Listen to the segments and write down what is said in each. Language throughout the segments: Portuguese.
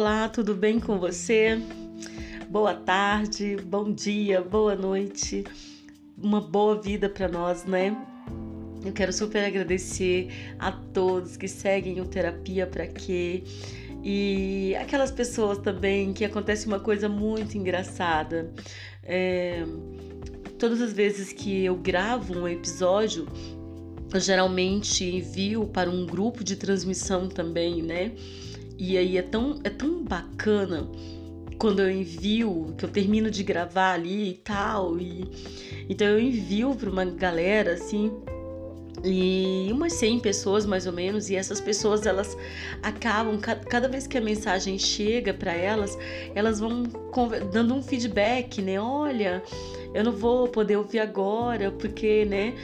Olá, tudo bem com você? Boa tarde, bom dia, boa noite, uma boa vida para nós, né? Eu quero super agradecer a todos que seguem o Terapia para Quê e aquelas pessoas também que acontece uma coisa muito engraçada. É, todas as vezes que eu gravo um episódio, eu geralmente envio para um grupo de transmissão também, né? E aí é tão, é tão bacana quando eu envio, que eu termino de gravar ali e tal. E, então eu envio para uma galera assim e umas 100 pessoas mais ou menos, e essas pessoas elas acabam cada vez que a mensagem chega para elas, elas vão dando um feedback, né? Olha, eu não vou poder ouvir agora porque, né,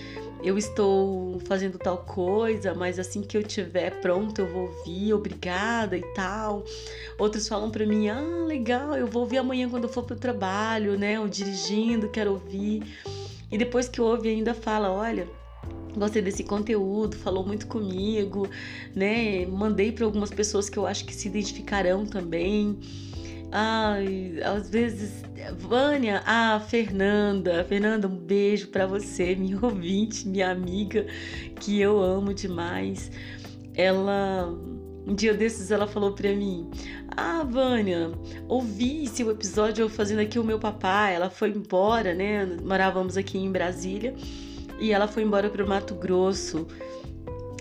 eu estou fazendo tal coisa, mas assim que eu tiver pronto eu vou ouvir, obrigada e tal. Outros falam para mim: "Ah, legal, eu vou ouvir amanhã quando eu for pro trabalho, né, ou dirigindo, quero ouvir". E depois que ouve ainda fala: "Olha, gostei desse conteúdo, falou muito comigo, né? Mandei para algumas pessoas que eu acho que se identificarão também. Ai, às vezes, Vânia, ah, Fernanda, Fernanda, um beijo para você, minha ouvinte, minha amiga, que eu amo demais. Ela, um dia desses, ela falou para mim: Ah, Vânia, ouvi seu episódio eu fazendo aqui o meu papai. Ela foi embora, né? Morávamos aqui em Brasília e ela foi embora para o Mato Grosso.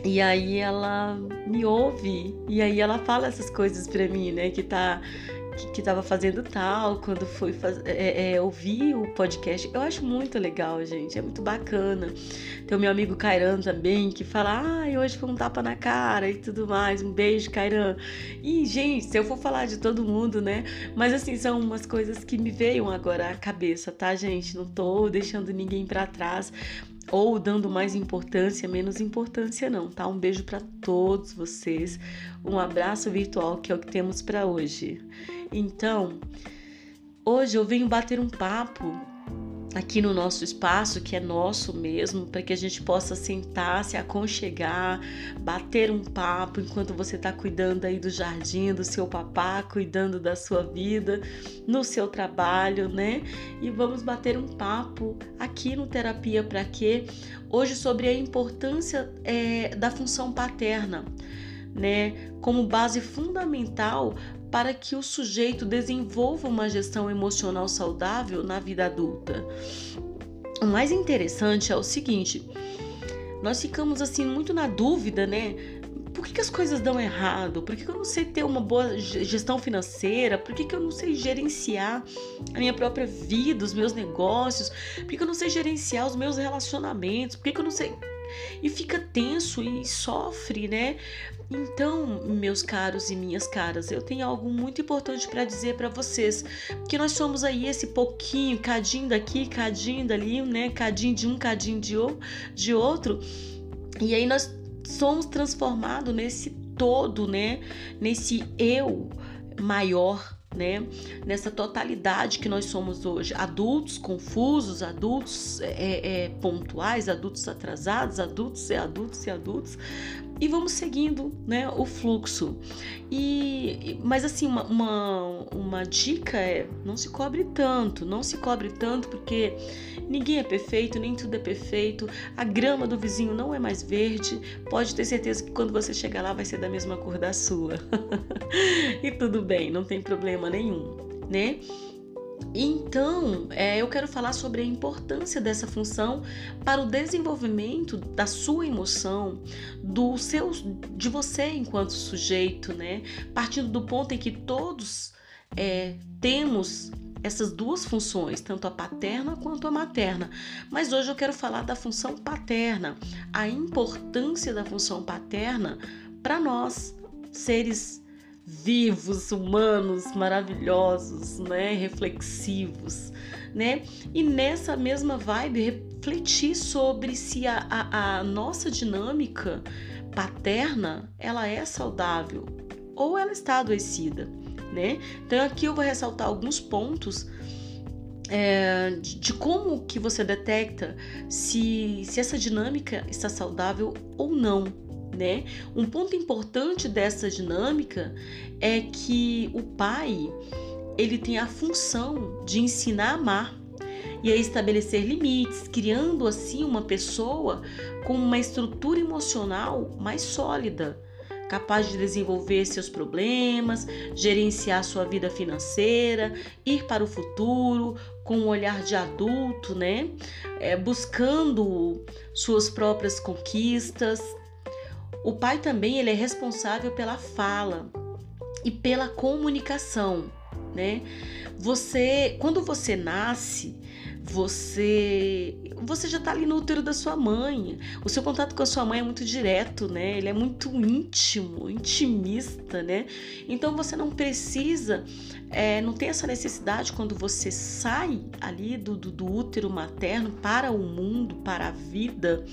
E aí ela me ouve e aí ela fala essas coisas para mim, né? Que tá que estava fazendo tal, quando foi faz, é, é, ouvir o podcast. Eu acho muito legal, gente. É muito bacana. Tem o meu amigo Cairan também, que fala, ai, hoje foi um tapa na cara e tudo mais. Um beijo, Cairan. E, gente, se eu for falar de todo mundo, né? Mas assim, são umas coisas que me veio agora à cabeça, tá, gente? Não tô deixando ninguém para trás ou dando mais importância, menos importância não, tá? Um beijo para todos vocês. Um abraço virtual que é o que temos para hoje. Então, hoje eu venho bater um papo aqui no nosso espaço, que é nosso mesmo, para que a gente possa sentar, se aconchegar, bater um papo enquanto você está cuidando aí do jardim, do seu papá, cuidando da sua vida, no seu trabalho, né? E vamos bater um papo aqui no Terapia para Quê? Hoje sobre a importância é, da função paterna. Né, como base fundamental para que o sujeito desenvolva uma gestão emocional saudável na vida adulta. O mais interessante é o seguinte: nós ficamos assim muito na dúvida, né? Por que, que as coisas dão errado? Por que, que, eu não sei ter uma boa gestão financeira? Por que, que eu não sei gerenciar a minha própria vida, os meus negócios? Por que, eu não sei gerenciar os meus relacionamentos? Por que eu não sei e fica tenso e sofre, né? Então, meus caros e minhas caras, eu tenho algo muito importante para dizer para vocês, que nós somos aí esse pouquinho, cadinho daqui, cadinho dali, né? Cadinho de um, cadinho de, de outro. E aí nós somos transformados nesse todo, né? Nesse eu maior né? Nessa totalidade que nós somos hoje, adultos confusos, adultos é, é, pontuais, adultos atrasados, adultos e adultos e adultos, e vamos seguindo né, o fluxo. E, mas assim, uma, uma, uma, dica é não se cobre tanto, não se cobre tanto porque ninguém é perfeito, nem tudo é perfeito, a grama do vizinho não é mais verde, pode ter certeza que quando você chegar lá vai ser da mesma cor da sua. e tudo bem, não tem problema nenhum, né? Então, é, eu quero falar sobre a importância dessa função para o desenvolvimento da sua emoção, do seu, de você enquanto sujeito, né? Partindo do ponto em que todos é, temos essas duas funções, tanto a paterna quanto a materna. Mas hoje eu quero falar da função paterna, a importância da função paterna para nós, seres vivos, humanos, maravilhosos, né, reflexivos, né? E nessa mesma vibe refletir sobre se a, a, a nossa dinâmica paterna ela é saudável ou ela está adoecida, né? Então aqui eu vou ressaltar alguns pontos é, de, de, como que você detecta se, se essa dinâmica está saudável ou não, né? Um ponto importante dessa dinâmica é que o pai ele tem a função de ensinar a amar e a estabelecer limites, criando assim uma pessoa com uma estrutura emocional mais sólida, capaz de desenvolver seus problemas, gerenciar sua vida financeira, ir para o futuro com um olhar de adulto, né? É, buscando suas próprias conquistas. O pai também ele é responsável pela fala e pela comunicação, né? Você, quando você nasce, você você já está ali no útero da sua mãe. O seu contato com a sua mãe é muito direto, né? Ele é muito íntimo, intimista, né? Então você não precisa, é, não tem essa necessidade quando você sai ali do, do, do útero materno para o mundo, para a vida.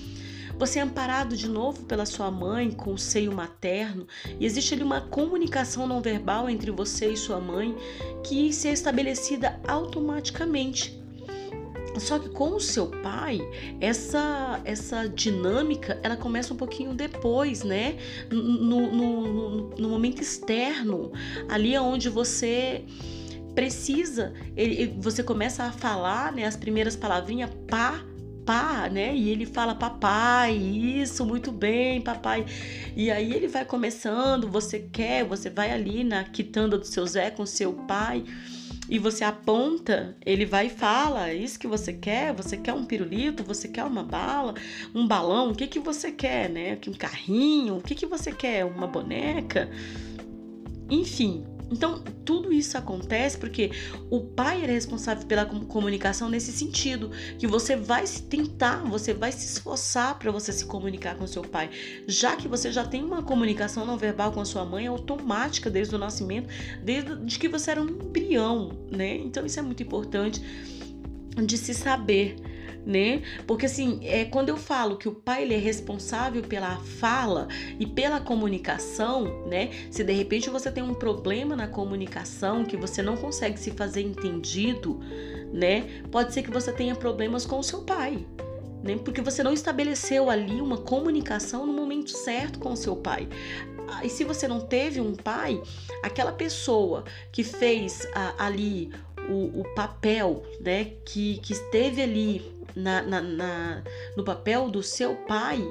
Você é amparado de novo pela sua mãe com o seio materno e existe ali uma comunicação não verbal entre você e sua mãe que se é estabelecida automaticamente. Só que com o seu pai, essa essa dinâmica ela começa um pouquinho depois, né? No, no, no, no momento externo, ali é onde você precisa, ele, você começa a falar, né? As primeiras palavrinhas, pá, pá, né? E ele fala papai, isso, muito bem, papai. E aí ele vai começando, você quer, você vai ali na quitanda do seu Zé com seu pai e você aponta, ele vai e fala: é isso que você quer? Você quer um pirulito? Você quer uma bala? Um balão? O que, que você quer, né? Um carrinho? O que, que você quer? Uma boneca? Enfim, então, tudo isso acontece porque o pai é responsável pela comunicação nesse sentido, que você vai tentar, você vai se esforçar para você se comunicar com seu pai, já que você já tem uma comunicação não verbal com a sua mãe automática desde o nascimento, desde que você era um embrião, né? Então, isso é muito importante de se saber né? Porque assim, é quando eu falo que o pai ele é responsável pela fala e pela comunicação, né? Se de repente você tem um problema na comunicação que você não consegue se fazer entendido, né? Pode ser que você tenha problemas com o seu pai. Né? Porque você não estabeleceu ali uma comunicação no momento certo com o seu pai. Ah, e se você não teve um pai, aquela pessoa que fez ah, ali o, o, papel, né, que, que esteve ali na, na, na, no papel do seu pai,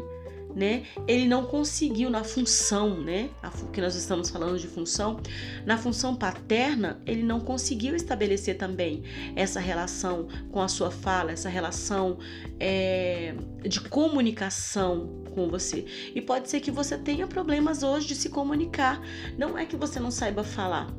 né? Ele não conseguiu na função, né? A, que nós estamos falando de função, na função paterna, ele não conseguiu estabelecer também essa relação com a sua fala, essa relação é, de comunicação com você. E pode ser que você tenha problemas hoje de se comunicar. Não é que você não saiba falar,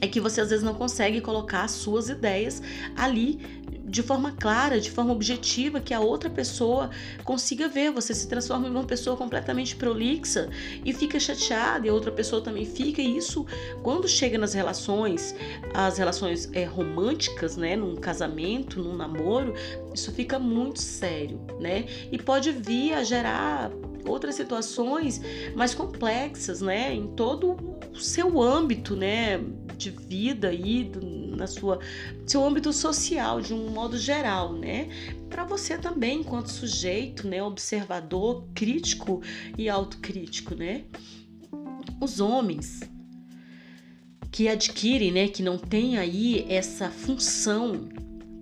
é que você às vezes não consegue colocar as suas ideias ali de forma clara, de forma objetiva, que a outra pessoa consiga ver. Você se transforma em uma pessoa completamente prolixa e fica chateada, e a outra pessoa também fica. E isso, quando chega nas relações, as relações é, românticas, né, num casamento, num namoro, isso fica muito sério, né? E pode vir a gerar outras situações mais complexas, né, em todo o seu âmbito, né, de vida aí, na sua seu âmbito social de um modo geral, né? Para você também, enquanto sujeito, né, observador, crítico e autocrítico, né? Os homens que adquirem, né, que não tem aí essa função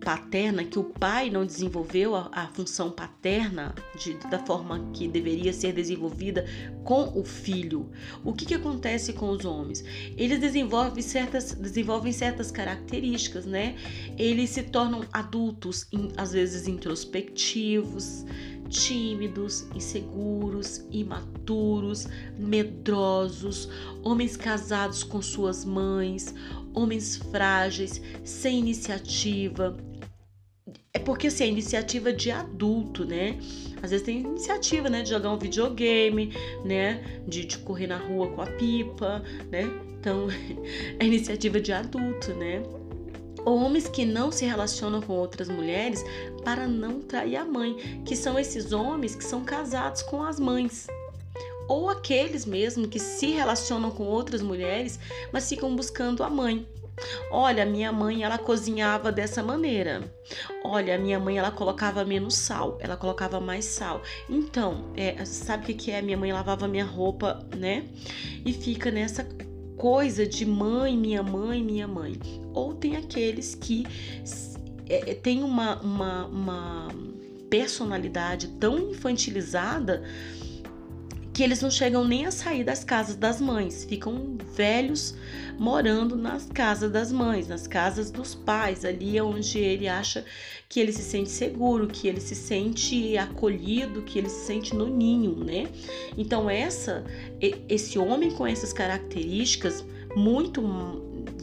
paterna, que o pai não desenvolveu a, a função paterna de, da forma que deveria ser desenvolvida com o filho. O que, que acontece com os homens? Eles desenvolvem certas, desenvolvem certas características, né? Eles se tornam adultos, às vezes introspectivos, tímidos, inseguros, imaturos, medrosos, homens casados com suas mães, homens frágeis, sem iniciativa, é porque assim, é iniciativa de adulto, né? Às vezes tem iniciativa, né? De jogar um videogame, né? De, de correr na rua com a pipa, né? Então, é iniciativa de adulto, né? Homens que não se relacionam com outras mulheres para não trair a mãe, que são esses homens que são casados com as mães. Ou aqueles mesmo que se relacionam com outras mulheres, mas ficam buscando a mãe. Olha, minha mãe ela cozinhava dessa maneira. Olha, minha mãe ela colocava menos sal, ela colocava mais sal. Então, é, sabe o que, é? Minha mãe lavava minha roupa, né? E fica nessa coisa de mãe, minha mãe, minha mãe. Ou tem aqueles que é, é tem uma, uma, uma personalidade tão infantilizada que eles não chegam nem a sair das casas das mães, ficam velhos morando nas casas das mães, nas casas dos pais, ali é onde ele acha que ele se sente seguro, que ele se sente acolhido, que ele se sente no ninho, né? Então essa esse homem com essas características muito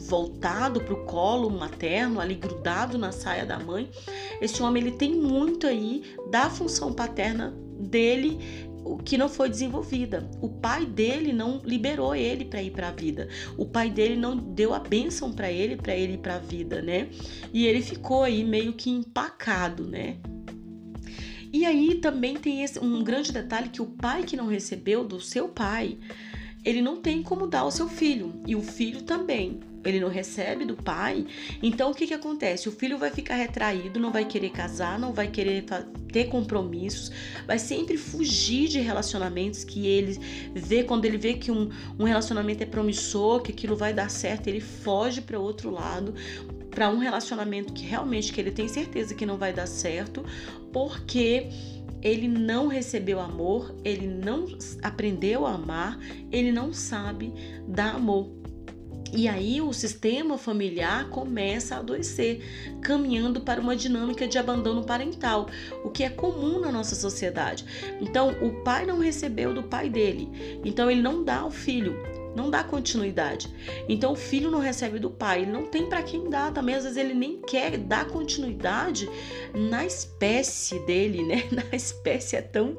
voltado para o colo materno, ali grudado na saia da mãe, esse homem ele tem muito aí da função paterna dele que não foi desenvolvida. O pai dele não liberou ele para ir para a vida. O pai dele não deu a bênção para ele para ele ir para a vida, né? E ele ficou aí meio que empacado, né? E aí também tem esse, um grande detalhe que o pai que não recebeu do seu pai, ele não tem como dar ao seu filho e o filho também ele não recebe do pai, então o que, que acontece? O filho vai ficar retraído, não vai querer casar, não vai querer ter compromissos, vai sempre fugir de relacionamentos que ele vê, quando ele vê que um, um relacionamento é promissor, que aquilo vai dar certo, ele foge para outro lado, para um relacionamento que realmente que ele tem certeza que não vai dar certo, porque ele não recebeu amor, ele não aprendeu a amar, ele não sabe dar amor. E aí o sistema familiar começa a adoecer, caminhando para uma dinâmica de abandono parental, o que é comum na nossa sociedade. Então, o pai não recebeu do pai dele, então ele não dá ao filho, não dá continuidade. Então o filho não recebe do pai, ele não tem para quem dar, também às vezes ele nem quer dar continuidade na espécie dele, né? Na espécie é tão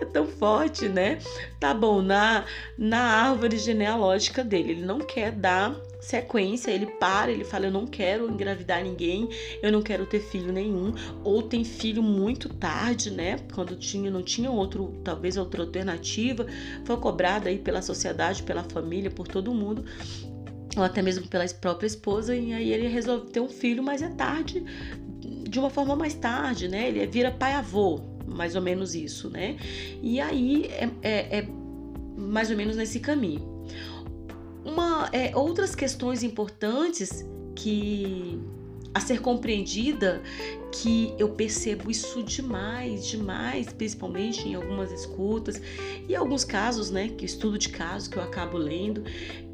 é tão forte, né? Tá bom, na, na árvore genealógica dele, ele não quer dar sequência, ele para, ele fala: Eu não quero engravidar ninguém, eu não quero ter filho nenhum, ou tem filho muito tarde, né? Quando tinha, não tinha outro, talvez outra alternativa, foi cobrada aí pela sociedade, pela família, por todo mundo ou até mesmo pela própria esposa, e aí ele resolve ter um filho, mas é tarde, de uma forma mais tarde, né? Ele vira pai-avô, mais ou menos isso, né? E aí é, é, é mais ou menos nesse caminho. Uma, é, outras questões importantes que a ser compreendida que eu percebo isso demais, demais, principalmente em algumas escutas e alguns casos, né, que estudo de casos que eu acabo lendo,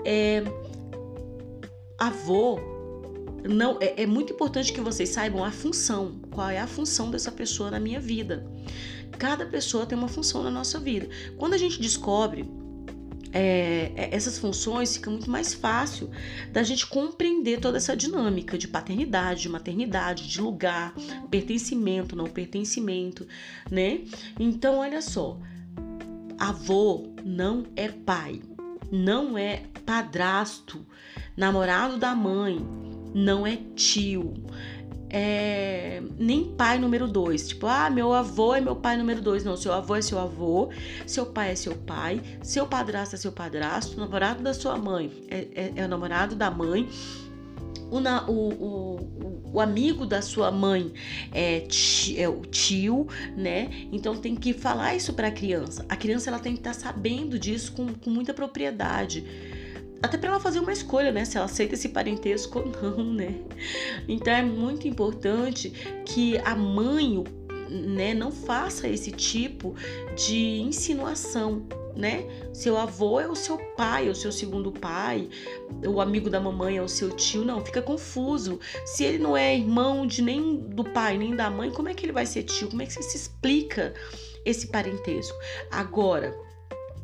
é avô não é, é, muito importante que vocês saibam a função, qual é a função dessa pessoa na minha vida. Cada pessoa tem uma função na nossa vida. Quando a gente descobre é, é, essas funções, fica muito mais fácil da gente compreender toda essa dinâmica de paternidade, de maternidade, de lugar, pertencimento, não pertencimento, né? Então, olha só, avô não é pai, não é padrasto, namorado da mãe, não é tio, é, nem pai número dois. Tipo, ah, meu avô é meu pai número dois. Não, seu avô é seu avô, seu pai é seu pai, seu padrasto é seu padrasto, o namorado da sua mãe é, é, é o namorado da mãe. O, o, o, o, amigo da sua mãe é, é o tio, né? Então tem que falar isso para a criança. A criança ela tem que estar tá sabendo disso com, com muita propriedade até para ela fazer uma escolha, né? Se ela aceita esse parentesco ou não, né? Então é muito importante que a mãe, né, não faça esse tipo de insinuação, né? Seu avô é o seu pai, é o seu segundo pai, o amigo da mamãe é o seu tio, não, fica confuso. Se ele não é irmão de nem do pai nem da mãe, como é que ele vai ser tio? Como é que você se explica esse parentesco? Agora,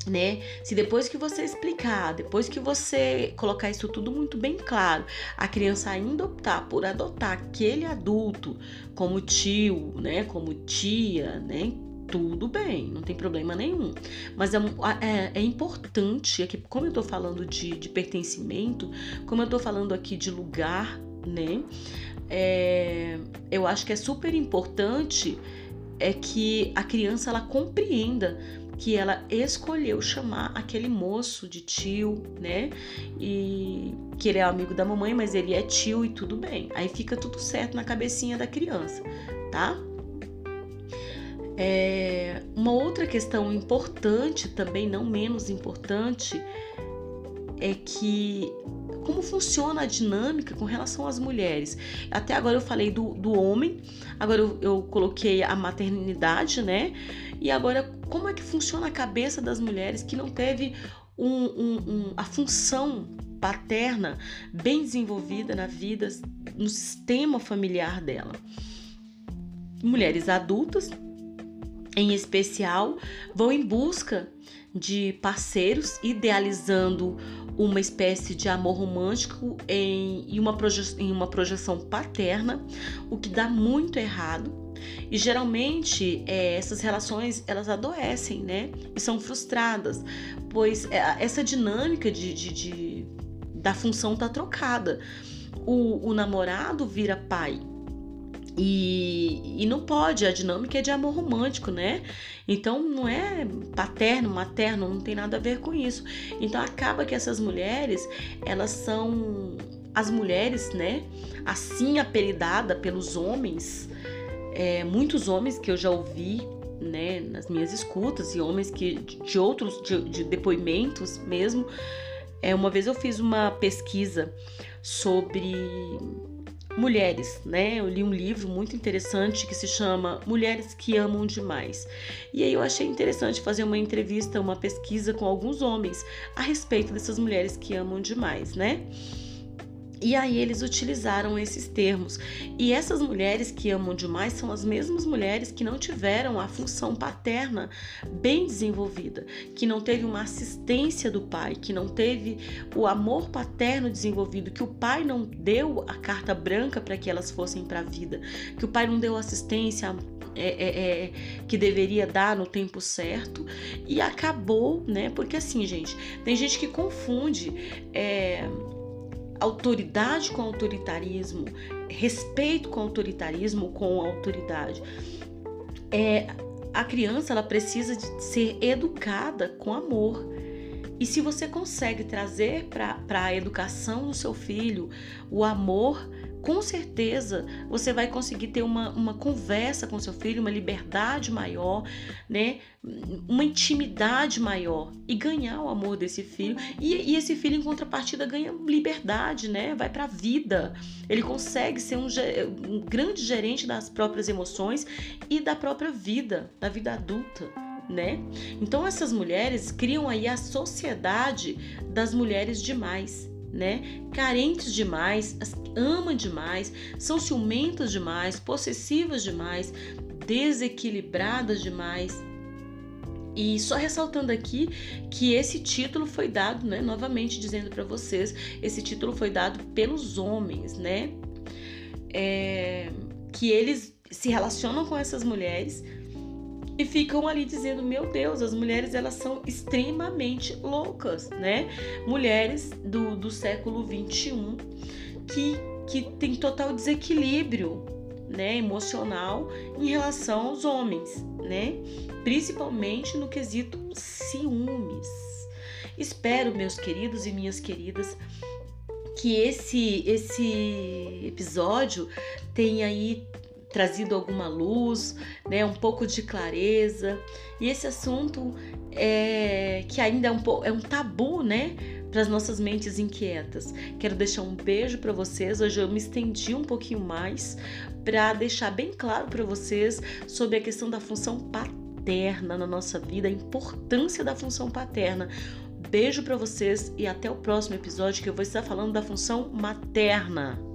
né? Se depois que você explicar, depois que você colocar isso tudo muito bem claro, a criança ainda optar por adotar aquele adulto como tio, né, como tia, né, tudo bem, não tem problema nenhum. Mas é, é, é importante, aqui, como eu tô falando de, de, pertencimento, como eu tô falando aqui de lugar, né, é, eu acho que é super importante é que a criança ela compreenda que ela escolheu chamar aquele moço de tio, né? E que ele é amigo da mamãe, mas ele é tio e tudo bem. Aí fica tudo certo na cabecinha da criança, tá? É, uma outra questão importante, também não menos importante, é que como funciona a dinâmica com relação às mulheres. Até agora eu falei do, do homem, agora eu, eu coloquei a maternidade, né? E agora, como é que funciona a cabeça das mulheres que não teve um, um, um, a função paterna bem desenvolvida na vida, no sistema familiar dela? Mulheres adultas, em especial, vão em busca de parceiros, idealizando uma espécie de amor romântico em, em, uma, em uma projeção paterna, o que dá muito errado. E geralmente é, essas relações elas adoecem, né? E são frustradas, pois é, essa dinâmica de, de, de da função tá trocada. O, o namorado vira pai, e, e não pode, a dinâmica é de amor romântico, né? Então não é paterno, materno, não tem nada a ver com isso. Então acaba que essas mulheres, elas são as mulheres, né? Assim apelidada pelos homens, é, muitos homens que eu já ouvi, né, nas minhas escutas e homens que de outros de, de depoimentos mesmo. É, uma vez eu fiz uma pesquisa sobre mulheres, né? Eu li um livro muito interessante que se chama Mulheres que Amam Demais. E aí eu achei interessante fazer uma entrevista, uma pesquisa com alguns homens a respeito dessas mulheres que amam demais, né? E aí eles utilizaram esses termos. E essas mulheres que amam demais são as mesmas mulheres que não tiveram a função paterna bem desenvolvida, que não teve uma assistência do pai, que não teve o amor paterno desenvolvido, que o pai não deu a carta branca para que elas fossem para a vida, que o pai não deu assistência é, é, é, que deveria dar no tempo certo e acabou, né? Porque assim, gente, tem gente que confunde. Autoridade com autoritarismo, respeito com autoritarismo com autoridade. É, a criança ela precisa de ser educada com amor. E se você consegue trazer para a educação do seu filho o amor, com certeza você vai conseguir ter uma, uma conversa com seu filho, uma liberdade maior, né? Uma intimidade maior e ganhar o amor desse filho. E, e esse filho, em contrapartida, ganha liberdade, né? Vai para a vida. Ele consegue ser um, um grande gerente das próprias emoções e da própria vida, da vida adulta. Né? Então essas mulheres criam aí a sociedade das mulheres demais né? Carentes demais, amam demais, são ciumentas demais, possessivas demais, desequilibradas demais. E só ressaltando aqui que esse título foi dado, né, novamente dizendo para vocês, esse título foi dado pelos homens, né? É, que eles se relacionam com essas mulheres e ficam ali dizendo: Meu Deus, as mulheres elas são extremamente loucas, né? Mulheres do, do século 21 que, que tem total desequilíbrio né, emocional em relação aos homens, né? Principalmente no quesito ciúmes. Espero, meus queridos e minhas queridas, que esse esse episódio tenha aí trazido alguma luz, né, um pouco de clareza. E esse assunto é que ainda é um, é um tabu, né, para as nossas mentes inquietas. Quero deixar um beijo para vocês. Hoje eu me estendi um pouquinho mais para deixar bem claro para vocês sobre a questão da função paterna na nossa vida, a importância da função paterna. Beijo para vocês e até o próximo episódio que eu vou estar falando da função materna.